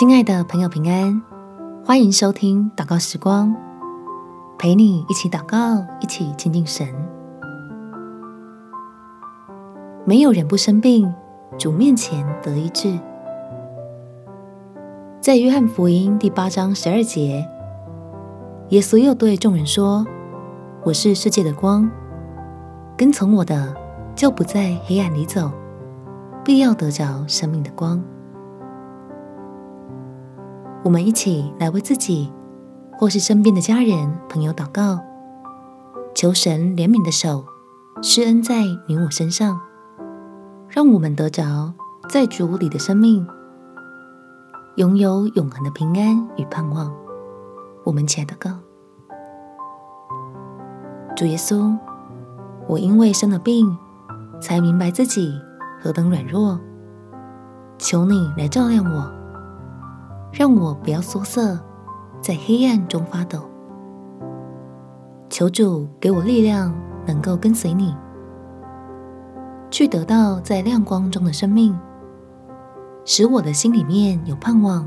亲爱的朋友，平安，欢迎收听祷告时光，陪你一起祷告，一起亲近神。没有人不生病，主面前得医治。在约翰福音第八章十二节，耶稣又对众人说：“我是世界的光，跟从我的，就不在黑暗里走，必要得着生命的光。”我们一起来为自己或是身边的家人、朋友祷告，求神怜悯的手施恩在你我身上，让我们得着在主里的生命，拥有永恒的平安与盼望。我们起来祷告，主耶稣，我因为生了病，才明白自己何等软弱，求你来照亮我。让我不要缩色，在黑暗中发抖。求主给我力量，能够跟随你，去得到在亮光中的生命，使我的心里面有盼望，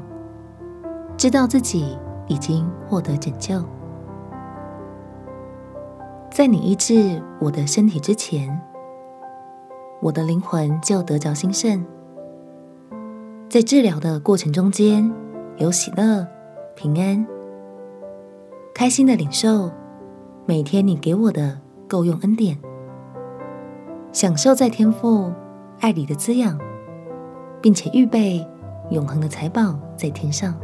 知道自己已经获得拯救。在你医治我的身体之前，我的灵魂就得着兴盛。在治疗的过程中间，有喜乐、平安、开心的领受每天你给我的够用恩典，享受在天赋爱里的滋养，并且预备永恒的财宝在天上。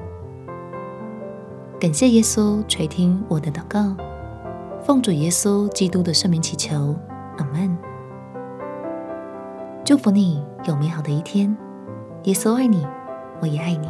感谢耶稣垂听我的祷告，奉主耶稣基督的圣名祈求，阿门。祝福你有美好的一天，耶稣爱你，我也爱你。